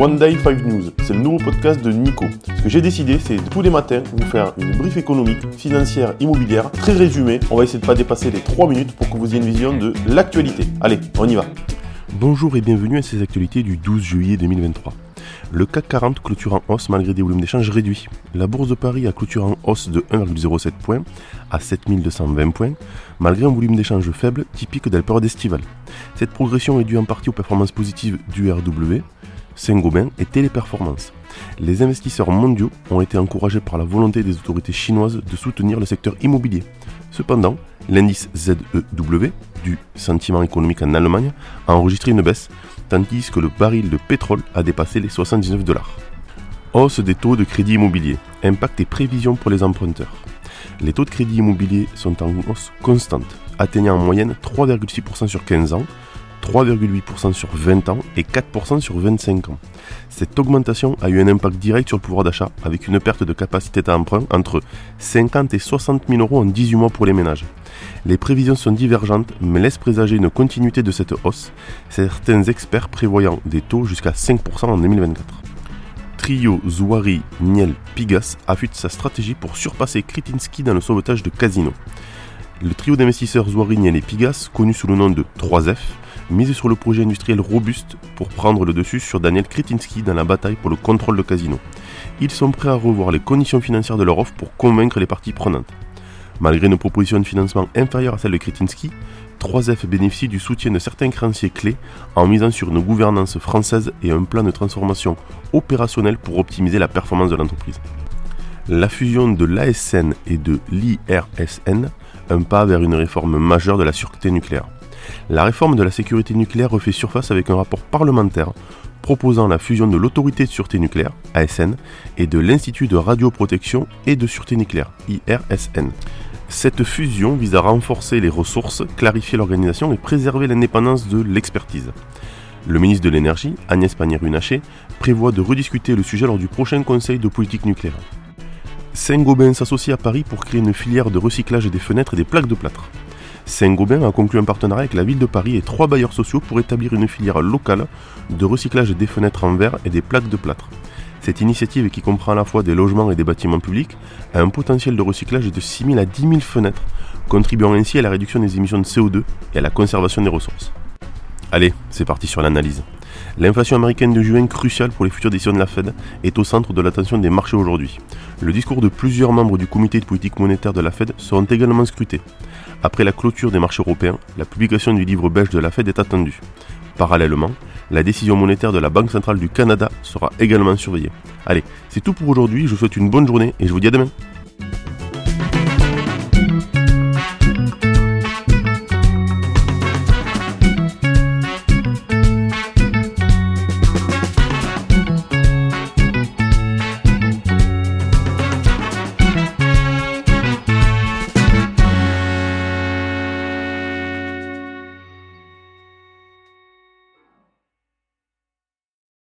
One Day 5 News, c'est le nouveau podcast de Nico. Ce que j'ai décidé, c'est tous les matins vous faire une brief économique, financière, immobilière, très résumée. On va essayer de pas dépasser les 3 minutes pour que vous ayez une vision de l'actualité. Allez, on y va. Bonjour et bienvenue à ces actualités du 12 juillet 2023. Le CAC 40 clôture en hausse malgré des volumes d'échange réduits. La bourse de Paris a clôturé en hausse de 1,07 points à 7220 points, malgré un volume d'échange faible typique de la période estivale. Cette progression est due en partie aux performances positives du RW, Saint-Gobain et Téléperformance. Les investisseurs mondiaux ont été encouragés par la volonté des autorités chinoises de soutenir le secteur immobilier. Cependant, l'indice ZEW du sentiment économique en Allemagne a enregistré une baisse, tandis que le baril de pétrole a dépassé les 79 dollars. Hausse des taux de crédit immobilier, impact et prévisions pour les emprunteurs. Les taux de crédit immobilier sont en hausse constante, atteignant en moyenne 3,6% sur 15 ans, 3,8% sur 20 ans et 4% sur 25 ans. Cette augmentation a eu un impact direct sur le pouvoir d'achat avec une perte de capacité d'emprunt entre 50 et 60 000 euros en 18 mois pour les ménages. Les prévisions sont divergentes mais laissent présager une continuité de cette hausse, certains experts prévoyant des taux jusqu'à 5% en 2024. Trio Zouari Niel Pigas affûte sa stratégie pour surpasser Kretinsky dans le sauvetage de Casino. Le trio d'investisseurs Zouari Niel et Pigas, connu sous le nom de 3F, mise sur le projet industriel robuste pour prendre le dessus sur Daniel Kretinsky dans la bataille pour le contrôle de Casino. Ils sont prêts à revoir les conditions financières de leur offre pour convaincre les parties prenantes. Malgré une proposition de financement inférieure à celle de Kretinsky, 3F bénéficie du soutien de certains créanciers clés en misant sur une gouvernance française et un plan de transformation opérationnelle pour optimiser la performance de l'entreprise. La fusion de l'ASN et de l'IRSN, un pas vers une réforme majeure de la sûreté nucléaire. La réforme de la sécurité nucléaire refait surface avec un rapport parlementaire proposant la fusion de l'autorité de sûreté nucléaire, ASN, et de l'Institut de radioprotection et de sûreté nucléaire, IRSN. Cette fusion vise à renforcer les ressources, clarifier l'organisation et préserver l'indépendance de l'expertise. Le ministre de l'Énergie, Agnès Pannier-Runacher, prévoit de rediscuter le sujet lors du prochain Conseil de politique nucléaire. Saint-Gobain s'associe à Paris pour créer une filière de recyclage des fenêtres et des plaques de plâtre. Saint-Gobain a conclu un partenariat avec la ville de Paris et trois bailleurs sociaux pour établir une filière locale de recyclage des fenêtres en verre et des plaques de plâtre. Cette initiative, qui comprend à la fois des logements et des bâtiments publics, a un potentiel de recyclage de 6 000 à 10 000 fenêtres, contribuant ainsi à la réduction des émissions de CO2 et à la conservation des ressources. Allez, c'est parti sur l'analyse. L'inflation américaine de juin, cruciale pour les futures décisions de la Fed, est au centre de l'attention des marchés aujourd'hui. Le discours de plusieurs membres du comité de politique monétaire de la Fed seront également scrutés. Après la clôture des marchés européens, la publication du livre belge de la Fed est attendue. Parallèlement, la décision monétaire de la Banque centrale du Canada sera également surveillée. Allez, c'est tout pour aujourd'hui, je vous souhaite une bonne journée et je vous dis à demain.